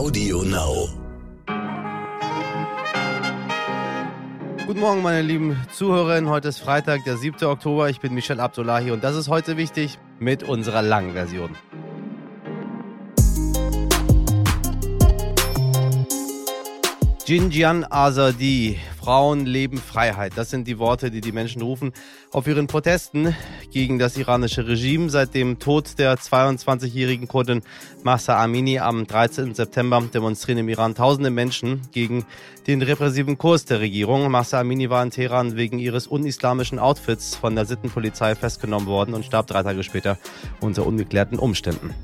Audio Now. Guten Morgen, meine lieben Zuhörerinnen. Heute ist Freitag, der 7. Oktober. Ich bin Michel Abdullahi und das ist heute wichtig mit unserer langen Version. Jinjian Azadi, Frauen, Leben, Freiheit. Das sind die Worte, die die Menschen rufen auf ihren Protesten gegen das iranische Regime. Seit dem Tod der 22-jährigen Kurdin Mahsa Amini am 13. September demonstrieren im Iran tausende Menschen gegen den repressiven Kurs der Regierung. Mahsa Amini war in Teheran wegen ihres unislamischen Outfits von der Sittenpolizei festgenommen worden und starb drei Tage später unter ungeklärten Umständen.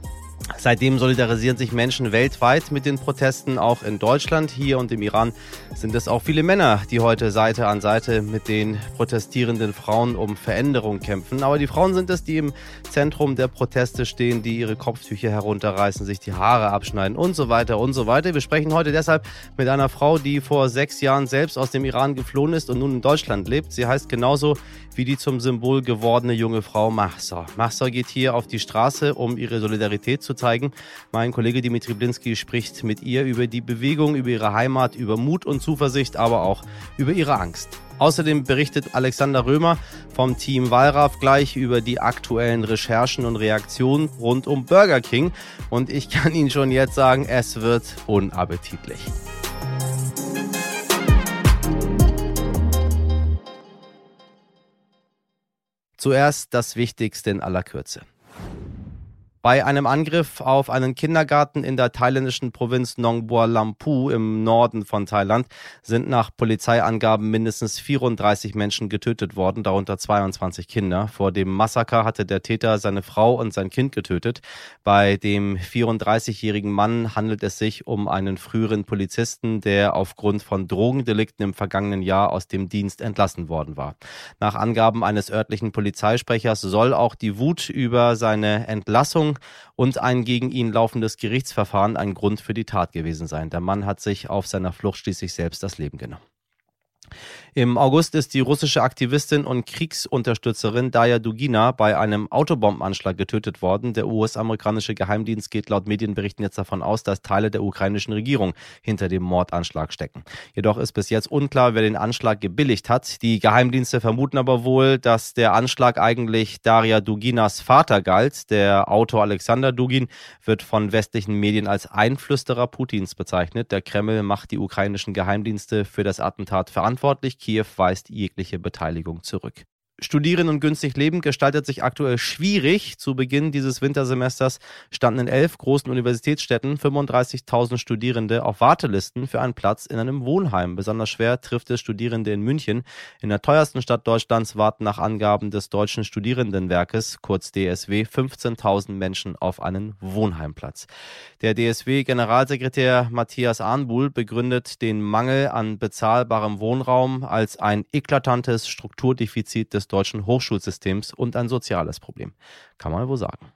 Seitdem solidarisieren sich Menschen weltweit mit den Protesten, auch in Deutschland. Hier und im Iran sind es auch viele Männer, die heute Seite an Seite mit den protestierenden Frauen um Veränderung kämpfen. Aber die Frauen sind es, die im Zentrum der Proteste stehen, die ihre Kopftücher herunterreißen, sich die Haare abschneiden und so weiter und so weiter. Wir sprechen heute deshalb mit einer Frau, die vor sechs Jahren selbst aus dem Iran geflohen ist und nun in Deutschland lebt. Sie heißt genauso wie die zum Symbol gewordene junge Frau Mahsa. Mahsa geht hier auf die Straße, um ihre Solidarität zu zeigen. Mein Kollege Dimitri Blinski spricht mit ihr über die Bewegung, über ihre Heimat, über Mut und Zuversicht, aber auch über ihre Angst. Außerdem berichtet Alexander Römer vom Team Wallraff gleich über die aktuellen Recherchen und Reaktionen rund um Burger King. Und ich kann Ihnen schon jetzt sagen, es wird unappetitlich. Zuerst das Wichtigste in aller Kürze. Bei einem Angriff auf einen Kindergarten in der thailändischen Provinz Nong Bua Lampu im Norden von Thailand sind nach Polizeiangaben mindestens 34 Menschen getötet worden, darunter 22 Kinder. Vor dem Massaker hatte der Täter seine Frau und sein Kind getötet. Bei dem 34-jährigen Mann handelt es sich um einen früheren Polizisten, der aufgrund von Drogendelikten im vergangenen Jahr aus dem Dienst entlassen worden war. Nach Angaben eines örtlichen Polizeisprechers soll auch die Wut über seine Entlassung und ein gegen ihn laufendes Gerichtsverfahren ein Grund für die Tat gewesen sein. Der Mann hat sich auf seiner Flucht schließlich selbst das Leben genommen. Im August ist die russische Aktivistin und Kriegsunterstützerin Daya Dugina bei einem Autobombenanschlag getötet worden. Der US-amerikanische Geheimdienst geht laut Medienberichten jetzt davon aus, dass Teile der ukrainischen Regierung hinter dem Mordanschlag stecken. Jedoch ist bis jetzt unklar, wer den Anschlag gebilligt hat. Die Geheimdienste vermuten aber wohl, dass der Anschlag eigentlich Daria Duginas Vater galt. Der Autor Alexander Dugin wird von westlichen Medien als Einflüsterer Putins bezeichnet. Der Kreml macht die ukrainischen Geheimdienste für das Attentat verantwortlich. Kiew weist jegliche Beteiligung zurück. Studieren und günstig leben gestaltet sich aktuell schwierig. Zu Beginn dieses Wintersemesters standen in elf großen Universitätsstädten 35.000 Studierende auf Wartelisten für einen Platz in einem Wohnheim. Besonders schwer trifft es Studierende in München. In der teuersten Stadt Deutschlands warten nach Angaben des Deutschen Studierendenwerkes, kurz DSW, 15.000 Menschen auf einen Wohnheimplatz. Der DSW-Generalsekretär Matthias Arnbuhl begründet den Mangel an bezahlbarem Wohnraum als ein eklatantes Strukturdefizit des deutschen Hochschulsystems und ein soziales Problem. Kann man wohl sagen.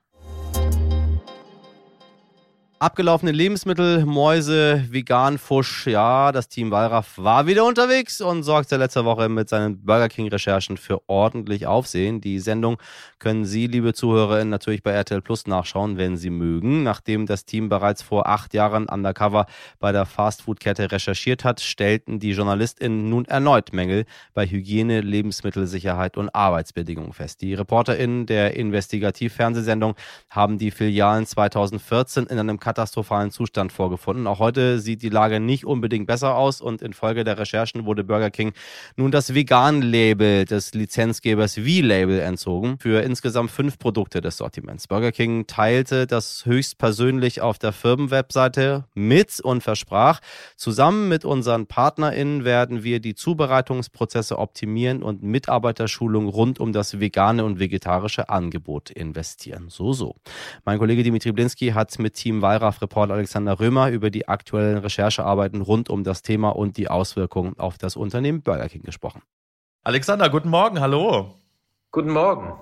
Abgelaufene Lebensmittel, Mäuse, vegan, Fusch. Ja, das Team Wallraff war wieder unterwegs und sorgte letzte Woche mit seinen Burger King-Recherchen für ordentlich Aufsehen. Die Sendung können Sie, liebe ZuhörerInnen, natürlich bei RTL Plus nachschauen, wenn Sie mögen. Nachdem das Team bereits vor acht Jahren undercover bei der Fastfood-Kette recherchiert hat, stellten die JournalistInnen nun erneut Mängel bei Hygiene, Lebensmittelsicherheit und Arbeitsbedingungen fest. Die ReporterInnen der Investigativ-Fernsehsendung haben die Filialen 2014 in einem katastrophalen Zustand vorgefunden. Auch heute sieht die Lage nicht unbedingt besser aus und infolge der Recherchen wurde Burger King nun das Vegan-Label des Lizenzgebers V-Label entzogen für insgesamt fünf Produkte des Sortiments. Burger King teilte das höchstpersönlich auf der Firmenwebseite mit und versprach, zusammen mit unseren PartnerInnen werden wir die Zubereitungsprozesse optimieren und Mitarbeiterschulung rund um das vegane und vegetarische Angebot investieren. So, so. Mein Kollege Dimitri Blinski hat mit Team Walra Wallraff-Reporter Alexander Römer über die aktuellen Recherchearbeiten rund um das Thema und die Auswirkungen auf das Unternehmen Burger King gesprochen. Alexander, guten Morgen, hallo. Guten Morgen.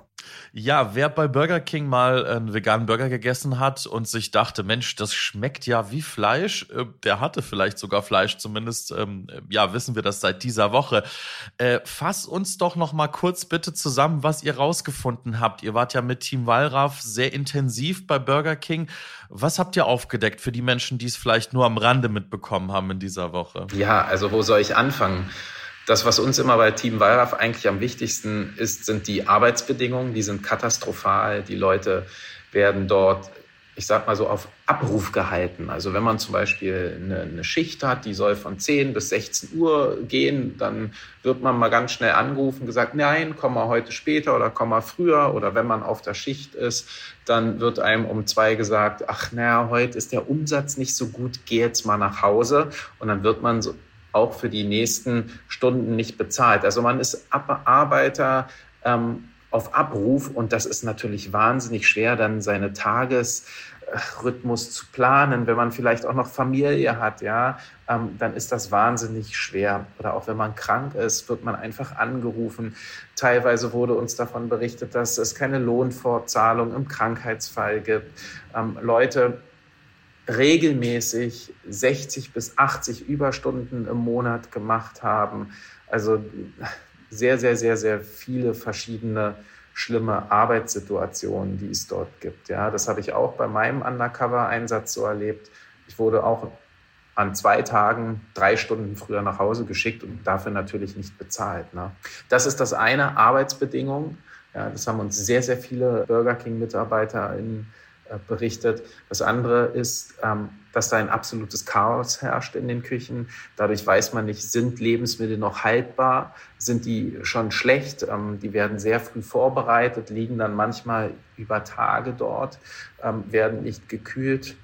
Ja, wer bei Burger King mal einen veganen Burger gegessen hat und sich dachte, Mensch, das schmeckt ja wie Fleisch, äh, der hatte vielleicht sogar Fleisch, zumindest ähm, ja wissen wir das seit dieser Woche. Äh, fass uns doch noch mal kurz bitte zusammen, was ihr rausgefunden habt. Ihr wart ja mit Team Wallraff sehr intensiv bei Burger King. Was habt ihr aufgedeckt für die Menschen, die es vielleicht nur am Rande mitbekommen haben in dieser Woche? Ja, also wo soll ich anfangen? Das, was uns immer bei Team Wallraff eigentlich am wichtigsten ist, sind die Arbeitsbedingungen. Die sind katastrophal. Die Leute werden dort, ich sag mal so, auf Abruf gehalten. Also wenn man zum Beispiel eine, eine, Schicht hat, die soll von 10 bis 16 Uhr gehen, dann wird man mal ganz schnell angerufen, gesagt, nein, komm mal heute später oder komm mal früher. Oder wenn man auf der Schicht ist, dann wird einem um zwei gesagt, ach naja, heute ist der Umsatz nicht so gut, geh jetzt mal nach Hause. Und dann wird man so auch für die nächsten Stunden nicht bezahlt. Also man ist Arbeiter ähm, auf Abruf und das ist natürlich wahnsinnig schwer, dann seine Tagesrhythmus zu planen. Wenn man vielleicht auch noch Familie hat, ja, ähm, dann ist das wahnsinnig schwer. Oder auch wenn man krank ist, wird man einfach angerufen. Teilweise wurde uns davon berichtet, dass es keine Lohnfortzahlung im Krankheitsfall gibt. Ähm, Leute regelmäßig 60 bis 80 Überstunden im Monat gemacht haben. Also sehr, sehr, sehr, sehr viele verschiedene schlimme Arbeitssituationen, die es dort gibt. Ja, das habe ich auch bei meinem Undercover-Einsatz so erlebt. Ich wurde auch an zwei Tagen drei Stunden früher nach Hause geschickt und dafür natürlich nicht bezahlt. Ne? Das ist das eine, Arbeitsbedingungen. Ja, das haben uns sehr, sehr viele Burger King-Mitarbeiter in berichtet. Das andere ist, ähm, dass da ein absolutes Chaos herrscht in den Küchen. Dadurch weiß man nicht, sind Lebensmittel noch haltbar, sind die schon schlecht. Ähm, die werden sehr früh vorbereitet, liegen dann manchmal über Tage dort, ähm, werden nicht gekühlt.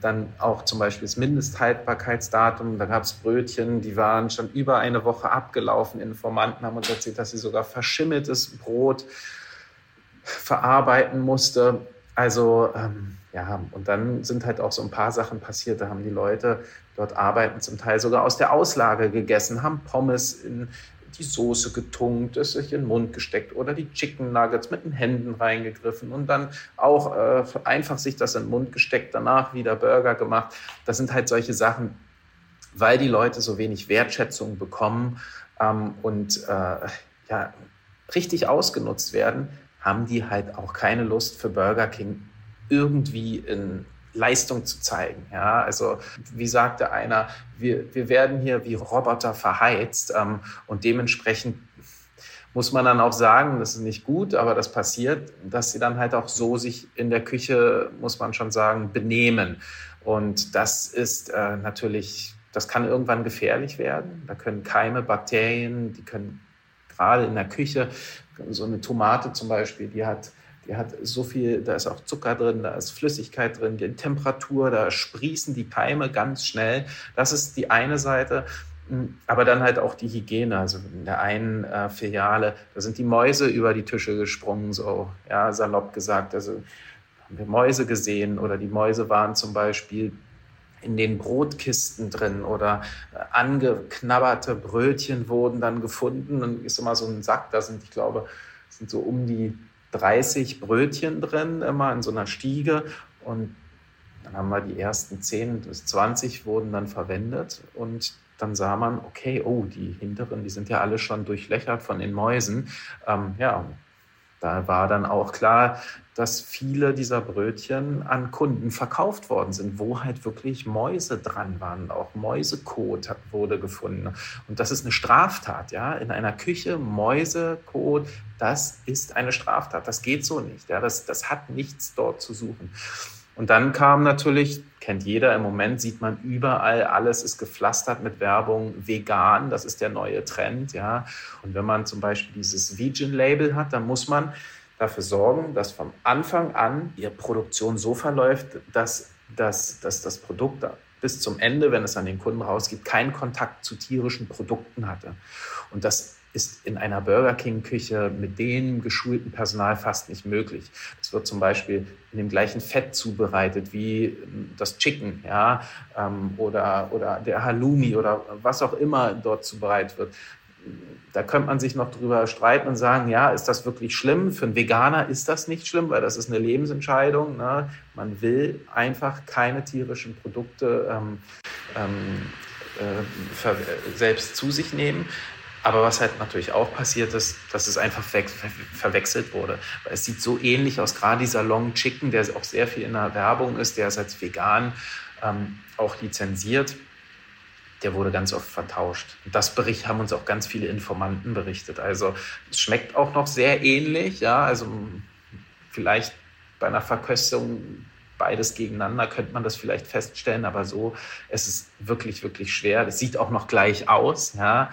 Dann auch zum Beispiel das Mindesthaltbarkeitsdatum. Da gab es Brötchen, die waren schon über eine Woche abgelaufen. Informanten haben uns erzählt, dass sie sogar verschimmeltes Brot verarbeiten musste. Also ähm, ja, und dann sind halt auch so ein paar Sachen passiert. Da haben die Leute dort arbeiten zum Teil sogar aus der Auslage gegessen, haben Pommes in die Soße getunkt, es sich in den Mund gesteckt oder die Chicken Nuggets mit den Händen reingegriffen und dann auch äh, einfach sich das in den Mund gesteckt, danach wieder Burger gemacht. Das sind halt solche Sachen, weil die Leute so wenig Wertschätzung bekommen ähm, und äh, ja, richtig ausgenutzt werden, haben die halt auch keine Lust für Burger King irgendwie in Leistung zu zeigen. Ja, also wie sagte einer, wir, wir werden hier wie Roboter verheizt ähm, und dementsprechend muss man dann auch sagen, das ist nicht gut, aber das passiert, dass sie dann halt auch so sich in der Küche, muss man schon sagen, benehmen. Und das ist äh, natürlich, das kann irgendwann gefährlich werden. Da können Keime, Bakterien, die können gerade in der Küche so eine Tomate zum Beispiel, die hat, die hat so viel, da ist auch Zucker drin, da ist Flüssigkeit drin, die Temperatur, da sprießen die Keime ganz schnell. Das ist die eine Seite. Aber dann halt auch die Hygiene. Also in der einen äh, Filiale, da sind die Mäuse über die Tische gesprungen, so ja, salopp gesagt. Also haben wir Mäuse gesehen oder die Mäuse waren zum Beispiel in den Brotkisten drin oder äh, angeknabberte Brötchen wurden dann gefunden. Und ist immer so ein Sack, da sind, ich glaube, sind so um die 30 Brötchen drin, immer in so einer Stiege. Und dann haben wir die ersten 10 bis 20 wurden dann verwendet. Und dann sah man, okay, oh, die hinteren, die sind ja alle schon durchlöchert von den Mäusen. Ähm, ja, da war dann auch klar, dass viele dieser Brötchen an Kunden verkauft worden sind, wo halt wirklich Mäuse dran waren. Auch Mäusekot wurde gefunden. Und das ist eine Straftat, ja. In einer Küche Mäusekot, das ist eine Straftat. Das geht so nicht. Ja. Das, das hat nichts dort zu suchen. Und dann kam natürlich, kennt jeder im Moment, sieht man überall, alles ist gepflastert mit Werbung, vegan, das ist der neue Trend, ja. Und wenn man zum Beispiel dieses Vegan-Label hat, dann muss man dafür sorgen, dass vom Anfang an die Produktion so verläuft, dass, dass, dass das Produkt bis zum Ende, wenn es an den Kunden rausgeht, keinen Kontakt zu tierischen Produkten hatte. Und das ist in einer Burger King-Küche mit dem geschulten Personal fast nicht möglich. Das wird zum Beispiel in dem gleichen Fett zubereitet wie das Chicken, ja, ähm, oder, oder der Halloumi oder was auch immer dort zubereitet wird da könnte man sich noch drüber streiten und sagen, ja, ist das wirklich schlimm? Für einen Veganer ist das nicht schlimm, weil das ist eine Lebensentscheidung. Ne? Man will einfach keine tierischen Produkte ähm, ähm, äh, selbst zu sich nehmen. Aber was halt natürlich auch passiert ist, dass es einfach ver verwechselt wurde. Weil es sieht so ähnlich aus, gerade dieser Long Chicken, der auch sehr viel in der Werbung ist, der ist als vegan ähm, auch lizenziert der wurde ganz oft vertauscht. Und das Bericht haben uns auch ganz viele Informanten berichtet. Also es schmeckt auch noch sehr ähnlich, ja, also vielleicht bei einer Verköstung beides gegeneinander könnte man das vielleicht feststellen, aber so, es ist wirklich, wirklich schwer. Es sieht auch noch gleich aus, ja.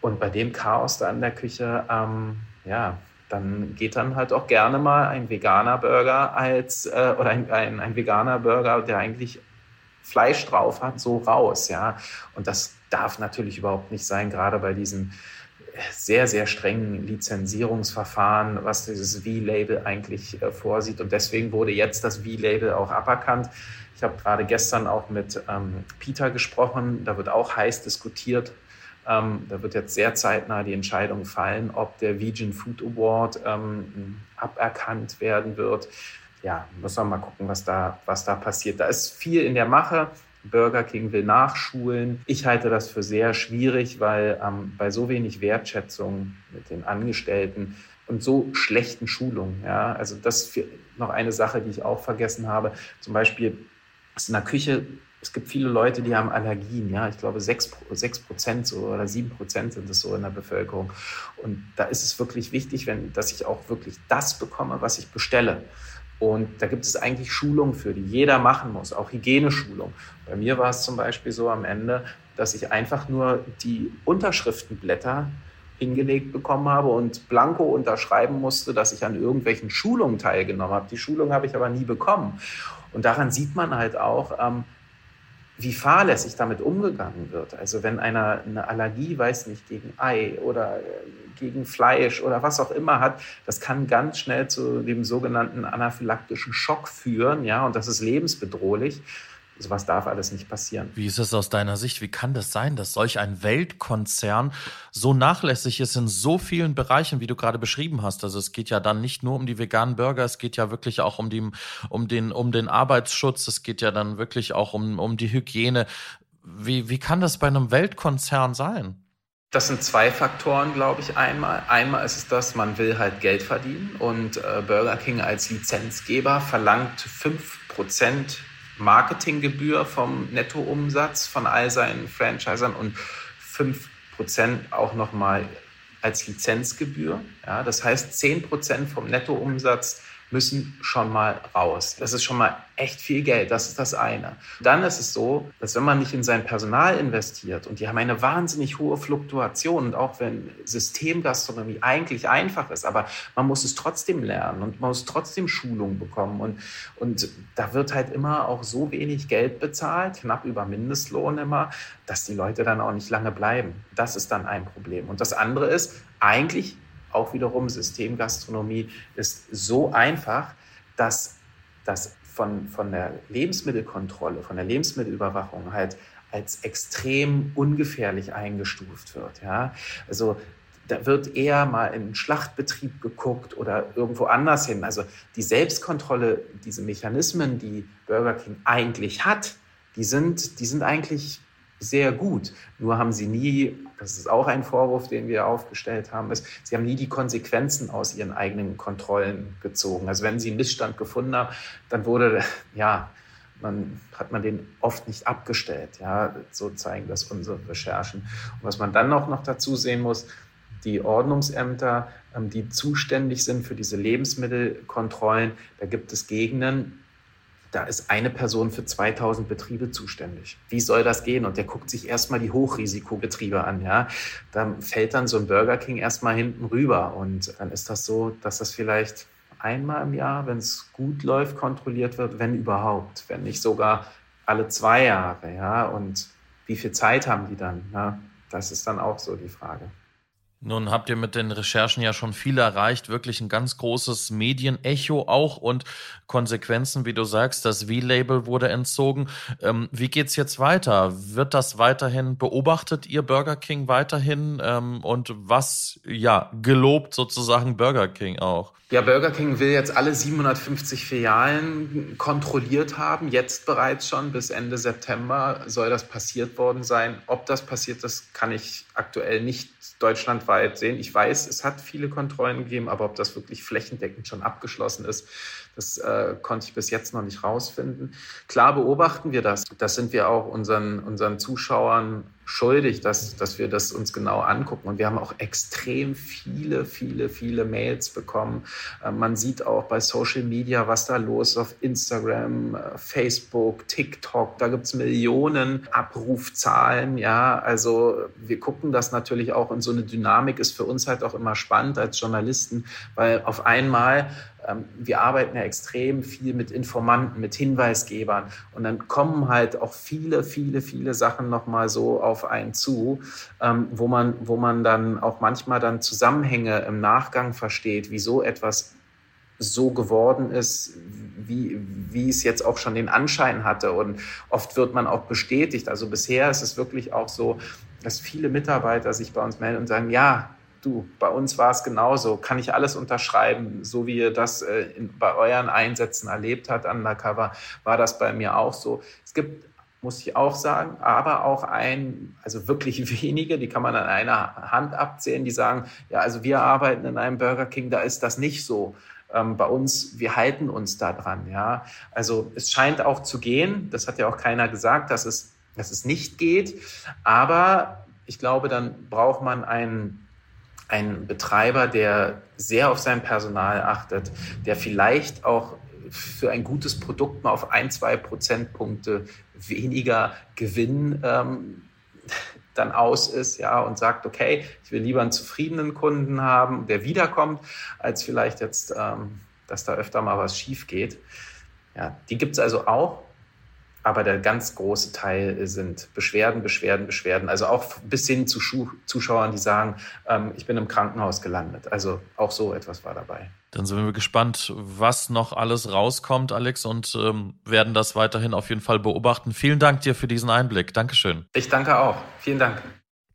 Und bei dem Chaos da in der Küche, ähm, ja, dann geht dann halt auch gerne mal ein veganer Burger als äh, oder ein, ein, ein veganer Burger, der eigentlich Fleisch drauf hat, so raus, ja. Und das darf natürlich überhaupt nicht sein, gerade bei diesen sehr, sehr strengen Lizenzierungsverfahren, was dieses V-Label eigentlich äh, vorsieht. Und deswegen wurde jetzt das V-Label auch aberkannt. Ich habe gerade gestern auch mit ähm, Peter gesprochen. Da wird auch heiß diskutiert. Ähm, da wird jetzt sehr zeitnah die Entscheidung fallen, ob der Vegan Food Award ähm, aberkannt werden wird ja, muss man mal gucken, was da, was da passiert. Da ist viel in der Mache. Burger King will nachschulen. Ich halte das für sehr schwierig, weil ähm, bei so wenig Wertschätzung mit den Angestellten und so schlechten Schulungen, ja, also das ist noch eine Sache, die ich auch vergessen habe. Zum Beispiel ist in der Küche es gibt viele Leute, die haben Allergien, ja, ich glaube sechs Prozent so, oder sieben Prozent sind es so in der Bevölkerung. Und da ist es wirklich wichtig, wenn, dass ich auch wirklich das bekomme, was ich bestelle. Und da gibt es eigentlich Schulungen für, die jeder machen muss, auch Hygieneschulung. Bei mir war es zum Beispiel so am Ende, dass ich einfach nur die Unterschriftenblätter hingelegt bekommen habe und blanko unterschreiben musste, dass ich an irgendwelchen Schulungen teilgenommen habe. Die Schulung habe ich aber nie bekommen. Und daran sieht man halt auch, ähm, wie fahrlässig damit umgegangen wird. Also wenn einer eine Allergie, weiß nicht, gegen Ei oder äh, gegen Fleisch oder was auch immer hat, das kann ganz schnell zu dem sogenannten anaphylaktischen Schock führen, ja, und das ist lebensbedrohlich. Sowas darf alles nicht passieren. Wie ist es aus deiner Sicht? Wie kann das sein, dass solch ein Weltkonzern so nachlässig ist in so vielen Bereichen, wie du gerade beschrieben hast? Also es geht ja dann nicht nur um die veganen Burger, es geht ja wirklich auch um, die, um, den, um den Arbeitsschutz, es geht ja dann wirklich auch um, um die Hygiene. Wie, wie kann das bei einem Weltkonzern sein? Das sind zwei Faktoren, glaube ich, einmal. Einmal ist es das, man will halt Geld verdienen und äh, Burger King als Lizenzgeber verlangt fünf Prozent Marketinggebühr vom Nettoumsatz von all seinen Franchisern und 5% auch nochmal als Lizenzgebühr. Ja, das heißt, 10% vom Nettoumsatz müssen schon mal raus. Das ist schon mal echt viel Geld. Das ist das eine. Dann ist es so, dass wenn man nicht in sein Personal investiert und die haben eine wahnsinnig hohe Fluktuation und auch wenn Systemgastronomie eigentlich einfach ist, aber man muss es trotzdem lernen und man muss trotzdem Schulung bekommen und, und da wird halt immer auch so wenig Geld bezahlt, knapp über Mindestlohn immer, dass die Leute dann auch nicht lange bleiben. Das ist dann ein Problem. Und das andere ist, eigentlich auch wiederum Systemgastronomie ist so einfach, dass das von, von der Lebensmittelkontrolle, von der Lebensmittelüberwachung halt als extrem ungefährlich eingestuft wird. Ja? Also da wird eher mal in einen Schlachtbetrieb geguckt oder irgendwo anders hin. Also die Selbstkontrolle, diese Mechanismen, die Burger King eigentlich hat, die sind, die sind eigentlich sehr gut. Nur haben sie nie, das ist auch ein Vorwurf, den wir aufgestellt haben, ist, sie haben nie die Konsequenzen aus ihren eigenen Kontrollen gezogen. Also wenn sie einen Missstand gefunden haben, dann wurde, ja, man, hat man den oft nicht abgestellt. Ja, so zeigen das unsere Recherchen. Und was man dann auch noch dazu sehen muss, die Ordnungsämter, ähm, die zuständig sind für diese Lebensmittelkontrollen, da gibt es Gegenden, da ist eine Person für 2000 Betriebe zuständig. Wie soll das gehen? Und der guckt sich erstmal die Hochrisikobetriebe an, ja. Da fällt dann so ein Burger King erstmal hinten rüber. Und dann ist das so, dass das vielleicht einmal im Jahr, wenn es gut läuft, kontrolliert wird, wenn überhaupt, wenn nicht sogar alle zwei Jahre, ja. Und wie viel Zeit haben die dann? Ja? Das ist dann auch so die Frage. Nun habt ihr mit den Recherchen ja schon viel erreicht, wirklich ein ganz großes Medienecho auch und Konsequenzen, wie du sagst, das V-Label wurde entzogen. Ähm, wie geht's jetzt weiter? Wird das weiterhin beobachtet, ihr Burger King weiterhin? Ähm, und was, ja, gelobt sozusagen Burger King auch? Ja, Burger King will jetzt alle 750 Filialen kontrolliert haben, jetzt bereits schon bis Ende September soll das passiert worden sein. Ob das passiert ist, kann ich aktuell nicht deutschlandweit sehen. Ich weiß, es hat viele Kontrollen gegeben, aber ob das wirklich flächendeckend schon abgeschlossen ist, das äh, konnte ich bis jetzt noch nicht rausfinden. Klar beobachten wir das. Das sind wir auch unseren, unseren Zuschauern schuldig, dass, dass wir das uns genau angucken. Und wir haben auch extrem viele, viele, viele Mails bekommen. Äh, man sieht auch bei Social Media, was da los ist auf Instagram, äh, Facebook, TikTok. Da gibt es Millionen Abrufzahlen. Ja, also wir gucken das natürlich auch und so eine Dynamik ist für uns halt auch immer spannend als Journalisten, weil auf einmal wir arbeiten ja extrem viel mit Informanten, mit Hinweisgebern und dann kommen halt auch viele, viele, viele Sachen nochmal so auf einen zu, ähm, wo man, wo man dann auch manchmal dann Zusammenhänge im Nachgang versteht, wieso etwas so geworden ist, wie, wie es jetzt auch schon den Anschein hatte. Und oft wird man auch bestätigt. Also bisher ist es wirklich auch so, dass viele Mitarbeiter sich bei uns melden und sagen, ja, du, bei uns war es genauso, kann ich alles unterschreiben, so wie ihr das äh, in, bei euren Einsätzen erlebt habt, undercover, war das bei mir auch so. Es gibt muss ich auch sagen, aber auch ein, also wirklich wenige, die kann man an einer Hand abzählen, die sagen, ja, also wir arbeiten in einem Burger King, da ist das nicht so. Ähm, bei uns, wir halten uns da dran, ja. Also es scheint auch zu gehen, das hat ja auch keiner gesagt, dass es, dass es nicht geht, aber ich glaube, dann braucht man einen ein Betreiber, der sehr auf sein Personal achtet, der vielleicht auch für ein gutes Produkt mal auf ein, zwei Prozentpunkte weniger Gewinn ähm, dann aus ist, ja, und sagt, okay, ich will lieber einen zufriedenen Kunden haben, der wiederkommt, als vielleicht jetzt, ähm, dass da öfter mal was schief geht. Ja, die gibt es also auch aber der ganz große Teil sind Beschwerden, Beschwerden, Beschwerden. Also auch bis hin zu Schuh Zuschauern, die sagen, ähm, ich bin im Krankenhaus gelandet. Also auch so etwas war dabei. Dann sind wir gespannt, was noch alles rauskommt, Alex, und ähm, werden das weiterhin auf jeden Fall beobachten. Vielen Dank dir für diesen Einblick. Dankeschön. Ich danke auch. Vielen Dank.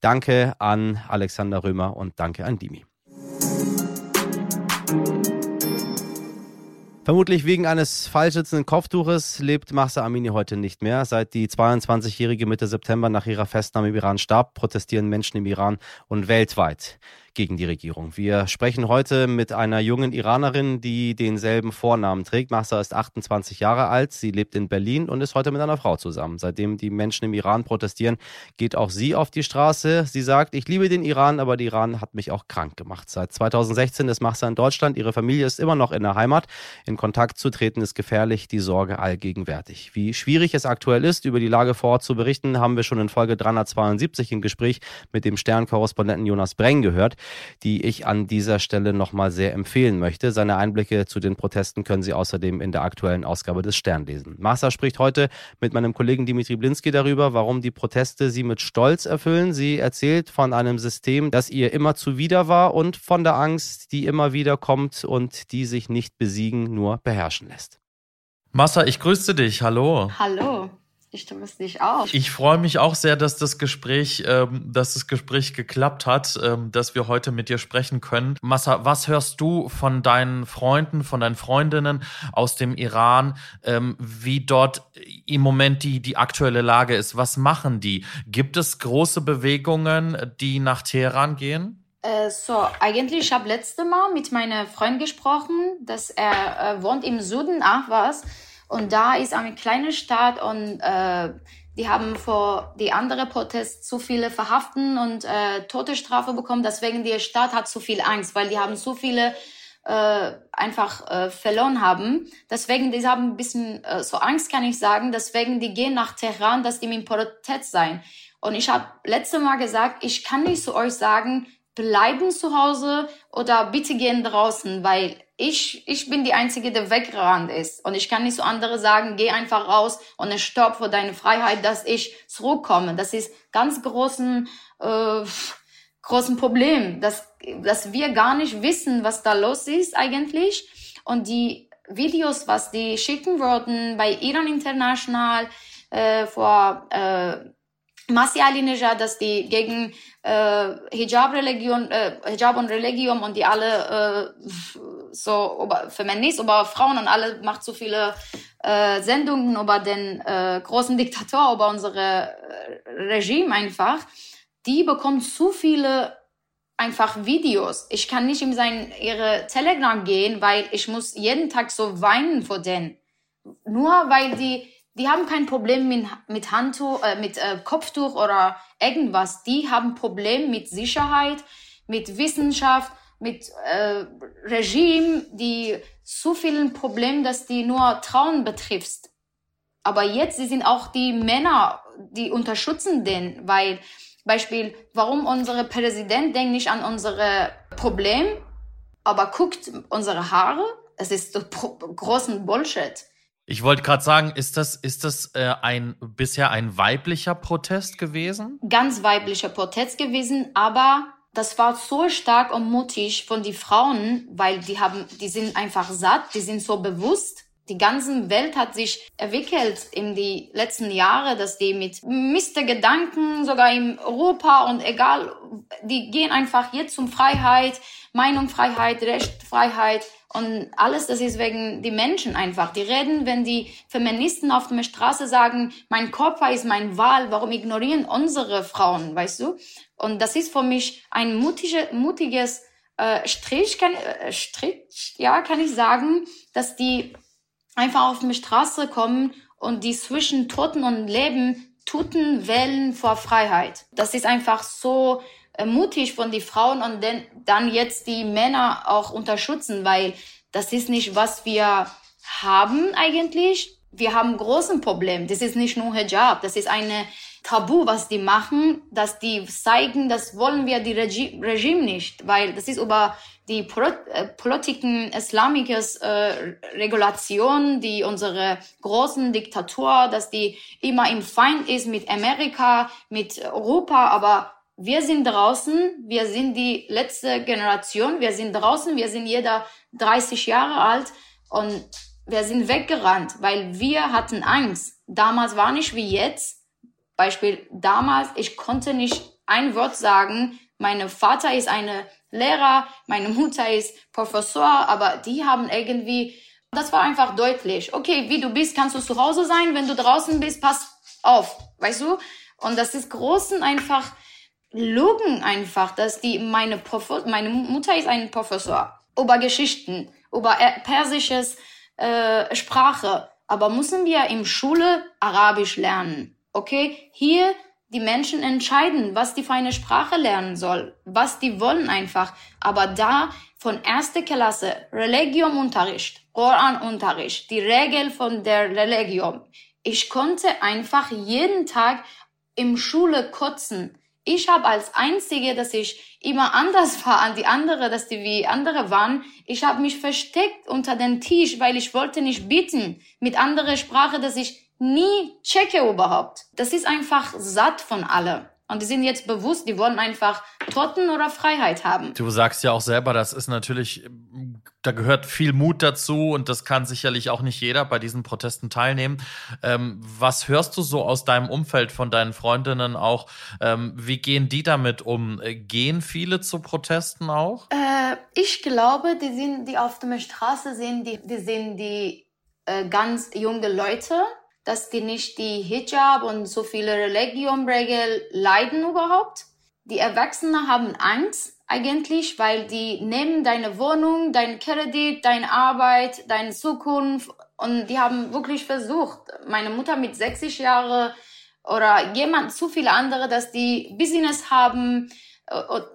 Danke an Alexander Römer und danke an Dimi. Vermutlich wegen eines fallschützenden Kopftuches lebt Mahsa Amini heute nicht mehr. Seit die 22-jährige Mitte September nach ihrer Festnahme im Iran starb, protestieren Menschen im Iran und weltweit gegen die Regierung. Wir sprechen heute mit einer jungen Iranerin, die denselben Vornamen trägt. Mahsa ist 28 Jahre alt, sie lebt in Berlin und ist heute mit einer Frau zusammen. Seitdem die Menschen im Iran protestieren, geht auch sie auf die Straße. Sie sagt, ich liebe den Iran, aber der Iran hat mich auch krank gemacht. Seit 2016 ist Mahsa in Deutschland, ihre Familie ist immer noch in der Heimat. In Kontakt zu treten ist gefährlich, die Sorge allgegenwärtig. Wie schwierig es aktuell ist, über die Lage vor Ort zu berichten, haben wir schon in Folge 372 im Gespräch mit dem Sternkorrespondenten Jonas Breng gehört die ich an dieser Stelle nochmal sehr empfehlen möchte. Seine Einblicke zu den Protesten können Sie außerdem in der aktuellen Ausgabe des Stern lesen. Massa spricht heute mit meinem Kollegen Dimitri Blinski darüber, warum die Proteste sie mit Stolz erfüllen. Sie erzählt von einem System, das ihr immer zuwider war und von der Angst, die immer wieder kommt und die sich nicht besiegen, nur beherrschen lässt. Massa, ich grüße dich. Hallo. Hallo. Ich stimme es nicht auf. Ich freue mich auch sehr, dass das Gespräch, ähm, dass das Gespräch geklappt hat, ähm, dass wir heute mit dir sprechen können. Massa, was hörst du von deinen Freunden, von deinen Freundinnen aus dem Iran, ähm, wie dort im Moment die, die aktuelle Lage ist? Was machen die? Gibt es große Bewegungen, die nach Teheran gehen? Äh, so, eigentlich, ich habe letzte Mal mit meinem Freund gesprochen, dass er äh, wohnt im Süden Ahwas. Und da ist eine kleine Stadt und äh, die haben vor die andere Protest zu viele Verhaften und äh, Todesstrafe bekommen. Deswegen die Stadt hat zu viel Angst, weil die haben zu viele äh, einfach äh, verloren haben. Deswegen die haben ein bisschen äh, so Angst, kann ich sagen. Deswegen die gehen nach Teheran, dass die im Protest sein. Und ich habe letzte Mal gesagt, ich kann nicht zu euch sagen, bleiben zu Hause oder bitte gehen draußen, weil ich, ich bin die Einzige, die weggerannt ist. Und ich kann nicht so andere sagen, geh einfach raus und stopp für deine Freiheit, dass ich zurückkomme. Das ist ganz großen, äh, großen Problem, dass, dass wir gar nicht wissen, was da los ist eigentlich. Und die Videos, was die schicken würden bei Iran International äh, vor äh, Masi Ali Nejad, dass die gegen äh, Hijab-Religion, äh, Hijab und Religion und die alle äh, so Feminist, über Frauen und alle macht so viele äh, Sendungen über den äh, großen Diktator, über unsere äh, Regime einfach. Die bekommt zu viele einfach Videos. Ich kann nicht in sein ihre Telegram gehen, weil ich muss jeden Tag so weinen vor denen. Nur weil die die haben kein Problem mit, mit Handtuch, äh, mit äh, Kopftuch oder irgendwas. Die haben Problem mit Sicherheit, mit Wissenschaft, mit äh, Regime, die so vielen Problemen, dass die nur Trauen betrifft. Aber jetzt sie sind auch die Männer, die unterstützen den, weil Beispiel, warum unsere Präsident denkt nicht an unsere Problem, aber guckt unsere Haare, das ist so großen Bullshit. Ich wollte gerade sagen, ist das, ist das äh, ein bisher ein weiblicher Protest gewesen? Ganz weiblicher Protest gewesen, aber das war so stark und mutig von den Frauen, weil die haben, die sind einfach satt, die sind so bewusst. Die ganze Welt hat sich entwickelt in die letzten Jahre, dass die mit Miste Gedanken, sogar in Europa und egal, die gehen einfach jetzt um Freiheit, Meinungsfreiheit, Rechtfreiheit und alles, das ist wegen die Menschen einfach. Die reden, wenn die Feministen auf der Straße sagen, mein Körper ist mein Wahl, warum ignorieren unsere Frauen, weißt du? Und das ist für mich ein mutige, mutiges äh, Strich, kann, äh, Strich, ja, kann ich sagen, dass die einfach auf die Straße kommen und die zwischen Toten und Leben Tuten wählen vor Freiheit. Das ist einfach so mutig von die Frauen und dann, dann jetzt die Männer auch unterstützen, weil das ist nicht, was wir haben eigentlich. Wir haben großen Problem. Das ist nicht nur Hijab, das ist eine Tabu, was die machen, dass die zeigen, das wollen wir die Regi Regime nicht, weil das ist über die äh, Politiken islamikes äh, Regulation, die unsere großen Diktatur, dass die immer im Feind ist mit Amerika, mit Europa, aber wir sind draußen, wir sind die letzte Generation, wir sind draußen, wir sind jeder 30 Jahre alt und wir sind weggerannt, weil wir hatten Angst. Damals war nicht wie jetzt. Beispiel damals, ich konnte nicht ein Wort sagen. Mein Vater ist eine Lehrer, meine Mutter ist Professor, aber die haben irgendwie, das war einfach deutlich. Okay, wie du bist, kannst du zu Hause sein. Wenn du draußen bist, pass auf, weißt du? Und das ist großen einfach Lügen einfach, dass die meine Prof meine Mutter ist ein Professor über Geschichten, über persisches äh, Sprache, aber müssen wir im Schule Arabisch lernen, okay? Hier die Menschen entscheiden, was die für eine Sprache lernen soll, was die wollen einfach. Aber da von erste Klasse Religionunterricht, Koranunterricht, die Regel von der Religion. Ich konnte einfach jeden Tag im Schule kotzen ich habe als Einzige, dass ich immer anders war an die andere, dass die wie andere waren. Ich habe mich versteckt unter den Tisch, weil ich wollte nicht bitten mit anderer Sprache, dass ich nie checke überhaupt. Das ist einfach satt von alle. Und die sind jetzt bewusst, die wollen einfach Toten oder Freiheit haben. Du sagst ja auch selber, das ist natürlich, da gehört viel Mut dazu und das kann sicherlich auch nicht jeder bei diesen Protesten teilnehmen. Ähm, was hörst du so aus deinem Umfeld von deinen Freundinnen auch? Ähm, wie gehen die damit um? Gehen viele zu Protesten auch? Äh, ich glaube, die sind, die auf der Straße sind, die, die sind die äh, ganz junge Leute dass die nicht die Hijab und so viele Religionregeln leiden überhaupt. Die Erwachsenen haben Angst eigentlich, weil die nehmen deine Wohnung, dein Kredit, deine Arbeit, deine Zukunft und die haben wirklich versucht, meine Mutter mit 60 Jahren oder jemand, zu viele andere, dass die Business haben,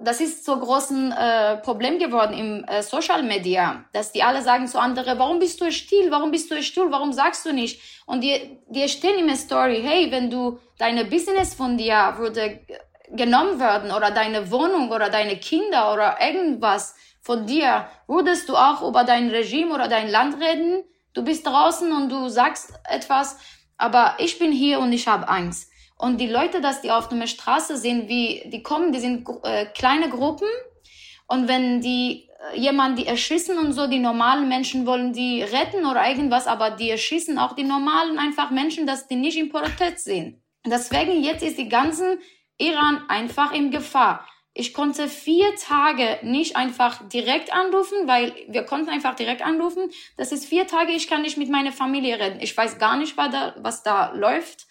das ist so großen äh, Problem geworden im äh, Social Media, dass die alle sagen zu anderen, warum bist du still, warum bist du still, warum sagst du nicht? Und die, die stehen in der Story, hey, wenn du deine Business von dir würde genommen werden oder deine Wohnung oder deine Kinder oder irgendwas von dir, würdest du auch über dein Regime oder dein Land reden? Du bist draußen und du sagst etwas, aber ich bin hier und ich habe Angst. Und die Leute, dass die auf der Straße sind, wie die kommen, die sind äh, kleine Gruppen. Und wenn die äh, jemand die erschießen und so, die normalen Menschen wollen die retten oder irgendwas, aber die erschießen auch die normalen einfach Menschen, dass die nicht im Protest sind. Deswegen jetzt ist die ganzen Iran einfach in Gefahr. Ich konnte vier Tage nicht einfach direkt anrufen, weil wir konnten einfach direkt anrufen. Das ist vier Tage, ich kann nicht mit meiner Familie reden. Ich weiß gar nicht, was da, was da läuft.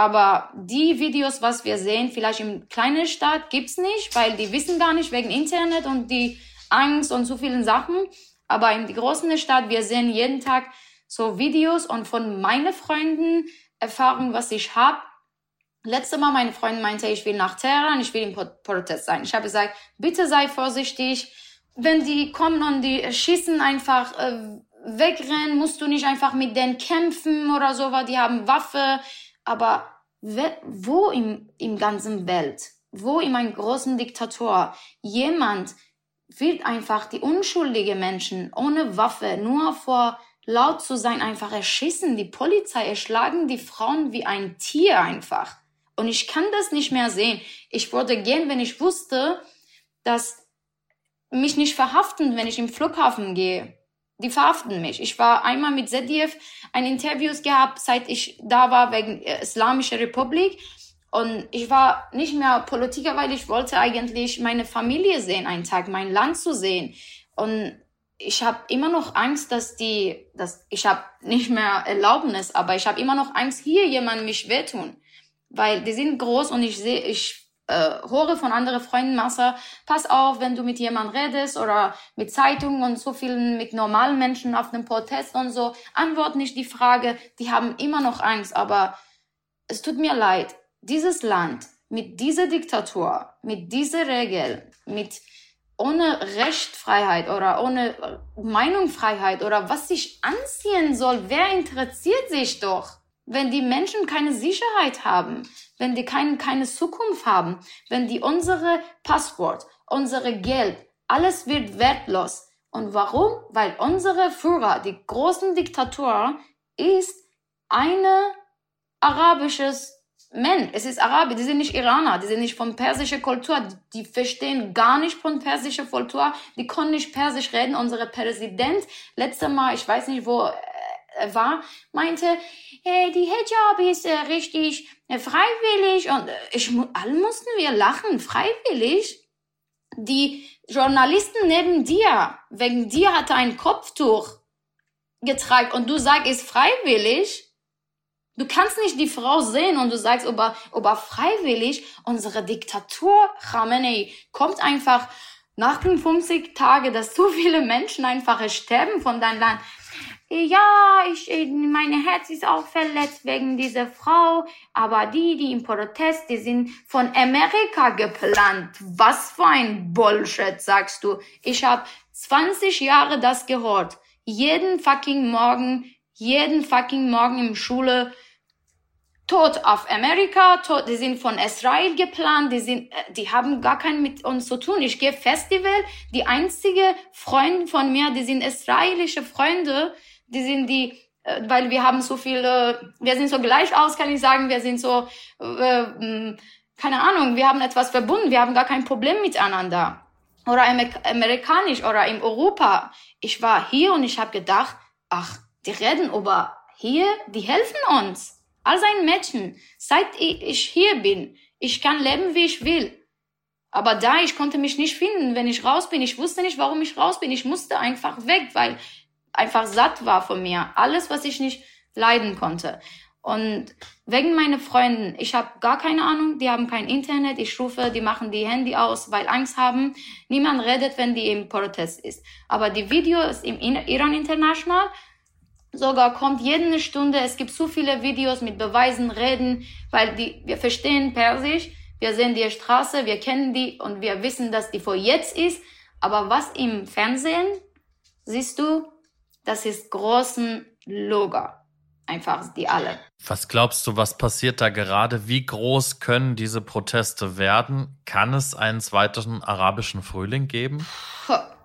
Aber die Videos, was wir sehen, vielleicht im kleinen Stadt, gibt's nicht, weil die wissen gar nicht wegen Internet und die Angst und so vielen Sachen. Aber in die großen Stadt, wir sehen jeden Tag so Videos und von meinen Freunden Erfahrungen, was ich habe. Letzte Mal meine Freundin meinte, ich will nach Teheran, ich will im Protest sein. Ich habe gesagt, bitte sei vorsichtig. Wenn die kommen und die schießen einfach äh, wegrennen, musst du nicht einfach mit denen kämpfen oder so, weil die haben Waffe. Aber wo im, im ganzen Welt, wo in einem großen Diktator jemand wird einfach die unschuldige Menschen ohne Waffe nur vor laut zu sein einfach erschießen, die Polizei erschlagen die Frauen wie ein Tier einfach. Und ich kann das nicht mehr sehen. Ich würde gehen, wenn ich wusste, dass mich nicht verhaften, wenn ich im Flughafen gehe die verhaften mich. Ich war einmal mit Zediev ein Interviews gehabt, seit ich da war wegen Islamischer Republik. Und ich war nicht mehr Politiker, weil ich wollte eigentlich meine Familie sehen, einen Tag, mein Land zu sehen. Und ich habe immer noch Angst, dass die, dass ich habe nicht mehr Erlaubnis, aber ich habe immer noch Angst, hier jemand mich wehtun, weil die sind groß und ich sehe, ich äh, höre von anderen Freunden, Massa, pass auf, wenn du mit jemandem redest oder mit Zeitungen und so vielen, mit normalen Menschen auf dem Protest und so, antwort nicht die Frage, die haben immer noch Angst, aber es tut mir leid, dieses Land mit dieser Diktatur, mit dieser Regel, mit ohne Rechtfreiheit oder ohne Meinungsfreiheit oder was sich anziehen soll, wer interessiert sich doch? Wenn die Menschen keine Sicherheit haben, wenn die kein, keine Zukunft haben, wenn die unsere Passwort, unsere Geld, alles wird wertlos. Und warum? Weil unsere Führer, die großen Diktatur, ist eine arabisches Mensch. Es ist Arabisch, die sind nicht Iraner, die sind nicht von persischer Kultur, die verstehen gar nicht von persischer Kultur, die können nicht persisch reden. Unsere Präsident, letztes Mal, ich weiß nicht, wo war, meinte, hey, die Hijab ist äh, richtig äh, freiwillig und äh, ich, alle mussten wir lachen, freiwillig. Die Journalisten neben dir, wegen dir hat er ein Kopftuch getragen und du sagst, ist freiwillig. Du kannst nicht die Frau sehen und du sagst, ob er, ob er freiwillig, unsere Diktatur, Khamenei, kommt einfach nach den 50 Tagen, dass so viele Menschen einfach sterben von deinem Land ja, ich, meine Herz ist auch verletzt wegen dieser Frau, aber die, die im Protest, die sind von Amerika geplant. Was für ein Bullshit, sagst du. Ich habe 20 Jahre das gehört. Jeden fucking Morgen, jeden fucking Morgen im Schule, Tod auf Amerika, Tod, die sind von Israel geplant, die sind, äh, die haben gar keinen mit uns zu tun. Ich gehe Festival, die einzige Freunde von mir, die sind israelische Freunde, die sind die, äh, weil wir haben so viele, wir sind so gleich aus, kann ich sagen, wir sind so, äh, mm, keine Ahnung, wir haben etwas verbunden, wir haben gar kein Problem miteinander. Oder amerikanisch oder in Europa. Ich war hier und ich habe gedacht, ach, die reden über hier, die helfen uns. All seinen Menschen, seit ich hier bin, ich kann leben, wie ich will. Aber da, ich konnte mich nicht finden, wenn ich raus bin. Ich wusste nicht, warum ich raus bin. Ich musste einfach weg, weil einfach satt war von mir. Alles, was ich nicht leiden konnte. Und wegen meiner Freunden, ich habe gar keine Ahnung, die haben kein Internet, ich rufe, die machen die Handy aus, weil Angst haben. Niemand redet, wenn die im Protest ist. Aber die Video ist im Iran International, sogar kommt jede Stunde, es gibt so viele Videos mit Beweisen, Reden, weil die, wir verstehen Persisch, wir sehen die Straße, wir kennen die und wir wissen, dass die vor jetzt ist. Aber was im Fernsehen siehst du, das ist großen Logo. Einfach die alle. Was glaubst du, was passiert da gerade? Wie groß können diese Proteste werden? Kann es einen zweiten arabischen Frühling geben?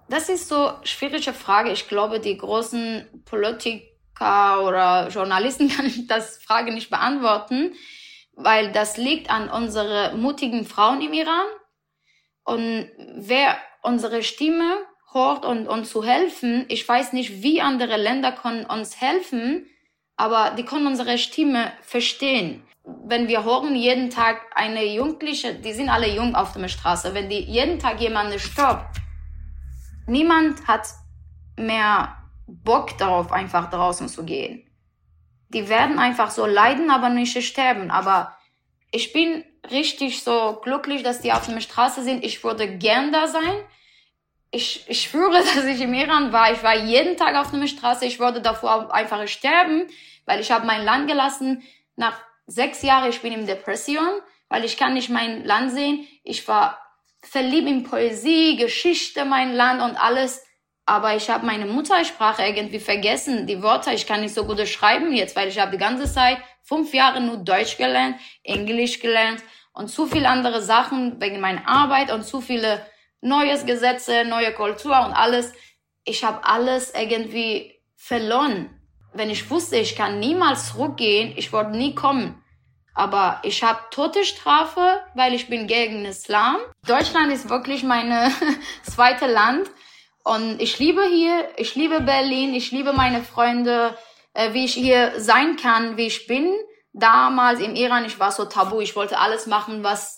Das ist so eine schwierige Frage. Ich glaube, die großen Politiker oder Journalisten ich das Frage nicht beantworten. weil das liegt an unsere mutigen Frauen im Iran. Und wer unsere Stimme hört und uns zu helfen, ich weiß nicht, wie andere Länder können uns helfen, aber die können unsere Stimme verstehen. Wenn wir hören jeden Tag eine Jugendliche, die sind alle jung auf der Straße, wenn die jeden Tag jemanden stirbt, niemand hat mehr Bock darauf, einfach draußen zu gehen. Die werden einfach so leiden, aber nicht sterben. Aber ich bin richtig so glücklich, dass die auf der Straße sind. Ich würde gern da sein. Ich, ich schwöre, dass ich im Iran war. Ich war jeden Tag auf der Straße. Ich würde davor einfach sterben, weil ich habe mein Land gelassen. Nach sechs Jahren, ich bin in Depression, weil ich kann nicht mein Land sehen. Ich war verliebt in Poesie, Geschichte, mein Land und alles. Aber ich habe meine Muttersprache irgendwie vergessen. Die Wörter, ich kann nicht so gut schreiben jetzt, weil ich habe die ganze Zeit fünf Jahre nur Deutsch gelernt, Englisch gelernt und zu viele andere Sachen wegen meiner Arbeit und zu viele neues Gesetze, neue Kultur und alles. Ich habe alles irgendwie verloren. Wenn ich wusste, ich kann niemals zurückgehen, ich wollte nie kommen. Aber ich habe Todesstrafe, weil ich bin gegen Islam. Deutschland ist wirklich meine zweite Land. Und ich liebe hier, ich liebe Berlin, ich liebe meine Freunde, äh, wie ich hier sein kann, wie ich bin. Damals im Iran, ich war so tabu, ich wollte alles machen, was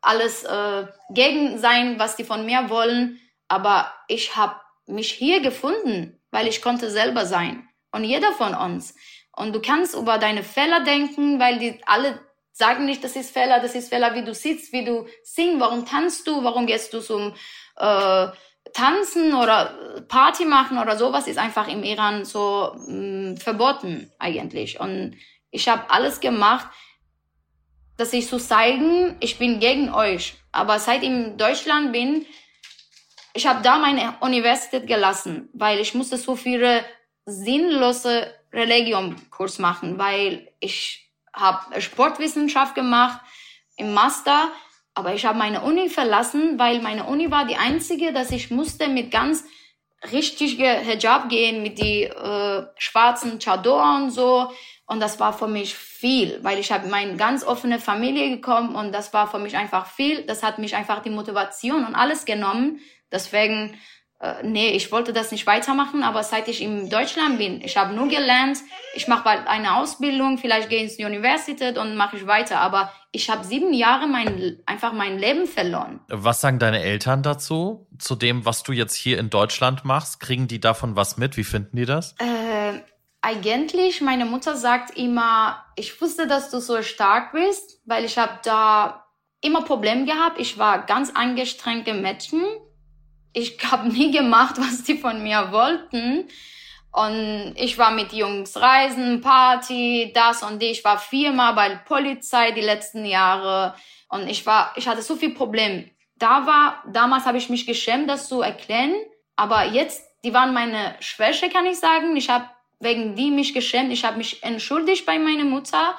alles äh, gegen sein, was die von mir wollen. Aber ich habe mich hier gefunden, weil ich konnte selber sein. Und jeder von uns. Und du kannst über deine Fehler denken, weil die alle sagen nicht, das ist Fehler, das ist Fehler, wie du sitzt, wie du singst, warum tanzt du, warum gehst du zum äh, Tanzen oder Party machen oder sowas ist einfach im Iran so mh, mm, verboten eigentlich. Und ich habe alles gemacht, dass ich so zeigen, ich bin gegen euch. Aber seit ich in Deutschland bin, ich habe da meine Universität gelassen, weil ich musste so viele sinnlose Religionskurs machen, weil ich habe Sportwissenschaft gemacht im Master, aber ich habe meine Uni verlassen, weil meine Uni war die einzige, dass ich musste mit ganz richtige Hijab gehen, mit die äh, schwarzen Chador und so. Und das war für mich viel, weil ich habe meine ganz offene Familie gekommen und das war für mich einfach viel. Das hat mich einfach die Motivation und alles genommen. Deswegen äh, nee, ich wollte das nicht weitermachen, aber seit ich in Deutschland bin, ich habe nur gelernt, ich mache bald eine Ausbildung, vielleicht gehe ich in die Universität und mache ich weiter, aber ich habe sieben Jahre mein, einfach mein Leben verloren. Was sagen deine Eltern dazu, zu dem, was du jetzt hier in Deutschland machst? Kriegen die davon was mit? Wie finden die das? Äh, eigentlich, meine Mutter sagt immer, ich wusste, dass du so stark bist, weil ich habe da immer Probleme gehabt. Ich war ganz angestrengte Mädchen ich habe nie gemacht, was die von mir wollten. Und ich war mit Jungs reisen, Party, das und die. Ich war viermal bei der Polizei die letzten Jahre. Und ich war, ich hatte so viel Probleme. Da war, damals habe ich mich geschämt, das zu erklären. Aber jetzt, die waren meine Schwäche, kann ich sagen. Ich habe wegen die mich geschämt. Ich habe mich entschuldigt bei meiner Mutter.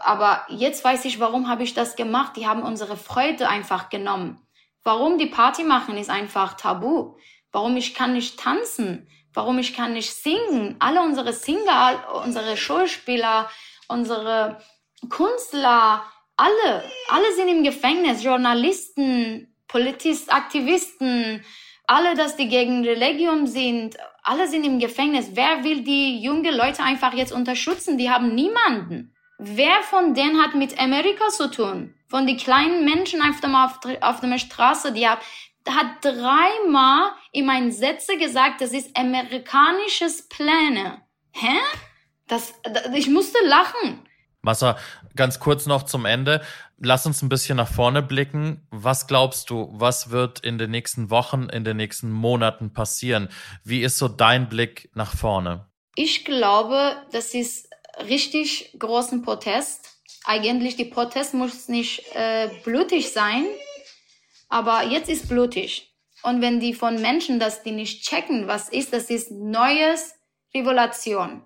Aber jetzt weiß ich, warum habe ich das gemacht. Die haben unsere Freude einfach genommen. Warum die Party machen ist einfach tabu. Warum ich kann nicht tanzen? Warum ich kann nicht singen? Alle unsere Singer, unsere Schauspieler, unsere Künstler, alle, alle sind im Gefängnis. Journalisten, Politisten, Aktivisten, alle, dass die gegen Religion sind, alle sind im Gefängnis. Wer will die jungen Leute einfach jetzt unterstützen? Die haben niemanden. Wer von denen hat mit Amerika zu tun? von den kleinen Menschen auf der, auf, der Straße, die hat, hat dreimal in meinen Sätze gesagt, das ist amerikanisches Pläne. Hä? Das, das, ich musste lachen. Massa, ganz kurz noch zum Ende. Lass uns ein bisschen nach vorne blicken. Was glaubst du, was wird in den nächsten Wochen, in den nächsten Monaten passieren? Wie ist so dein Blick nach vorne? Ich glaube, das ist richtig großen Protest eigentlich die Protest muss nicht äh, blutig sein, aber jetzt ist blutig. Und wenn die von Menschen, dass die nicht checken, was ist, das ist neues Revolution.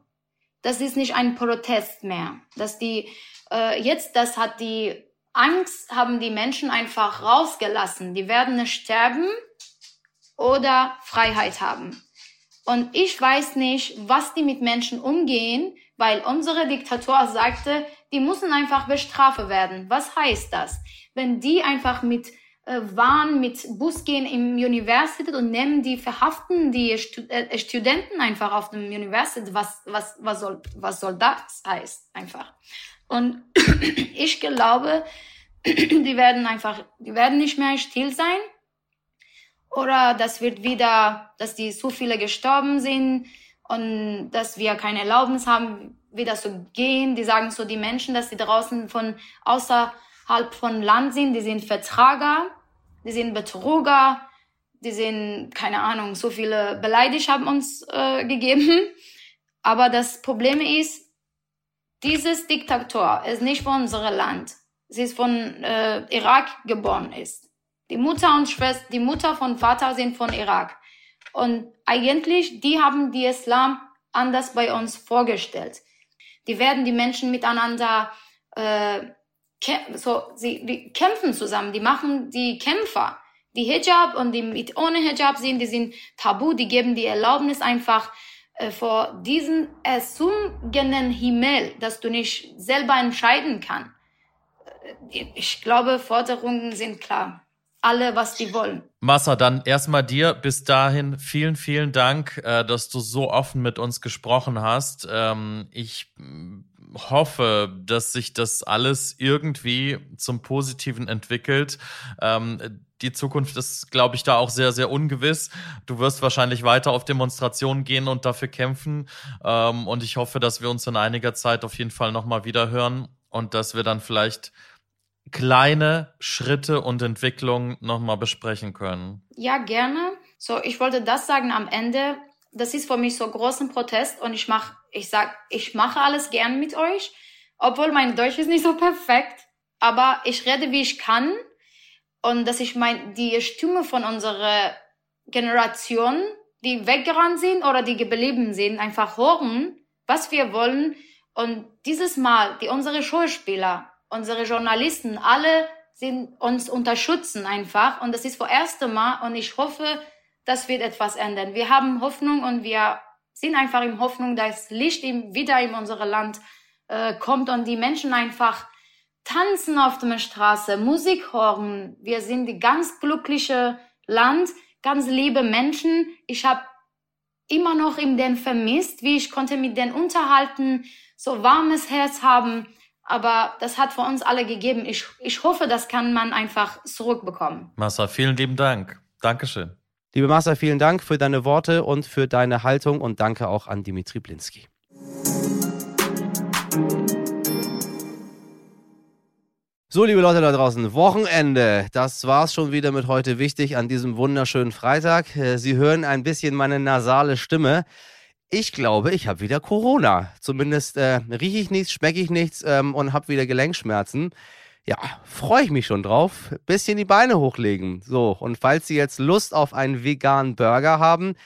Das ist nicht ein Protest mehr. Dass die äh, jetzt, das hat die Angst, haben die Menschen einfach rausgelassen. Die werden sterben oder Freiheit haben. Und ich weiß nicht, was die mit Menschen umgehen, weil unsere Diktator sagte, die müssen einfach bestraft werden. Was heißt das? Wenn die einfach mit äh, Wahn, mit Bus gehen im Universität und nehmen die, verhaften die Stu äh, Studenten einfach auf dem Universität, was, was, was soll, was soll das heißt einfach? Und ich glaube, die werden einfach, die werden nicht mehr still sein. Oder das wird wieder, dass die so viele gestorben sind und dass wir keine Erlaubnis haben, wieder zu gehen. Die sagen so, die Menschen, dass sie draußen von außerhalb von Land sind, die sind Vertrager, die sind Betrüger, die sind, keine Ahnung, so viele beleidigt haben uns äh, gegeben. Aber das Problem ist, dieses Diktator ist nicht von unserem Land. Sie ist von äh, Irak geboren ist. Die Mutter und Schwester, die Mutter von Vater sind von Irak. Und eigentlich, die haben die Islam anders bei uns vorgestellt. Die werden die Menschen miteinander äh, so sie die kämpfen zusammen, die machen die Kämpfer. Die Hijab und die mit ohne Hijab sind, die sind tabu, die geben die Erlaubnis einfach vor diesen ersungenen Himmel, dass du nicht selber entscheiden kannst. Äh, ich glaube, Forderungen sind klar alle, was die wollen. Massa, dann erstmal dir bis dahin vielen, vielen Dank, äh, dass du so offen mit uns gesprochen hast. Ähm, ich hoffe, dass sich das alles irgendwie zum Positiven entwickelt. Ähm, die Zukunft ist, glaube ich, da auch sehr, sehr ungewiss. Du wirst wahrscheinlich weiter auf Demonstrationen gehen und dafür kämpfen. Ähm, und ich hoffe, dass wir uns in einiger Zeit auf jeden Fall nochmal wieder hören und dass wir dann vielleicht kleine Schritte und Entwicklungen nochmal besprechen können. Ja, gerne. So, ich wollte das sagen am Ende. Das ist für mich so großen Protest und ich mach, ich sag, ich mache alles gern mit euch, obwohl mein Deutsch ist nicht so perfekt, aber ich rede wie ich kann und dass ich mein, die Stimme von unserer Generation, die weggerannt sind oder die geblieben sind, einfach hören, was wir wollen und dieses Mal, die unsere Schauspieler, unsere Journalisten, alle sind uns unterstützen einfach. Und das ist das erste Mal. Und ich hoffe, das wird etwas ändern. Wir haben Hoffnung und wir sind einfach in Hoffnung, dass Licht wieder in unser Land äh, kommt und die Menschen einfach tanzen auf der Straße, Musik hören. Wir sind die ganz glückliche Land, ganz liebe Menschen. Ich habe immer noch in den vermisst, wie ich konnte mit denen unterhalten, so warmes Herz haben. Aber das hat für uns alle gegeben. Ich, ich hoffe, das kann man einfach zurückbekommen. Massa, vielen lieben Dank. Dankeschön. Liebe Massa, vielen Dank für deine Worte und für deine Haltung und danke auch an Dimitri Blinski. So, liebe Leute da draußen, Wochenende. Das war's schon wieder mit heute wichtig an diesem wunderschönen Freitag. Äh, Sie hören ein bisschen meine nasale Stimme. Ich glaube, ich habe wieder Corona. Zumindest äh, rieche ich nichts, schmecke ich nichts ähm, und habe wieder Gelenkschmerzen. Ja, freue ich mich schon drauf. Bisschen die Beine hochlegen. So, und falls Sie jetzt Lust auf einen veganen Burger haben,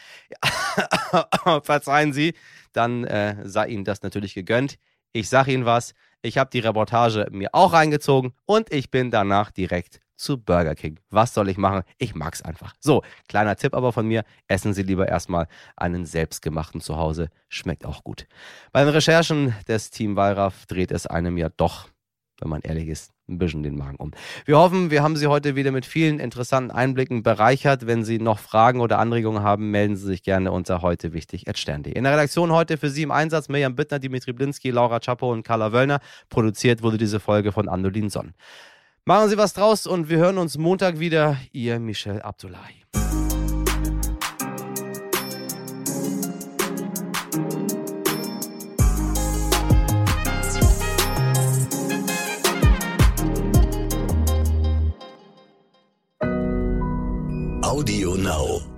verzeihen Sie, dann äh, sei Ihnen das natürlich gegönnt. Ich sage Ihnen was. Ich habe die Reportage mir auch reingezogen und ich bin danach direkt zu Burger King. Was soll ich machen? Ich mag's einfach. So, kleiner Tipp aber von mir, essen Sie lieber erstmal einen selbstgemachten zu Hause. Schmeckt auch gut. Bei den Recherchen des Team Wallraff dreht es einem ja doch, wenn man ehrlich ist, ein bisschen den Magen um. Wir hoffen, wir haben Sie heute wieder mit vielen interessanten Einblicken bereichert. Wenn Sie noch Fragen oder Anregungen haben, melden Sie sich gerne unter heute wichtig stern.de. In der Redaktion heute für Sie im Einsatz Mirjam Bittner, Dimitri Blinski, Laura Czapo und Carla Wöllner. Produziert wurde diese Folge von Andolin Sonn. Machen Sie was draus und wir hören uns Montag wieder. Ihr Michel Abdullahi. Audio Now.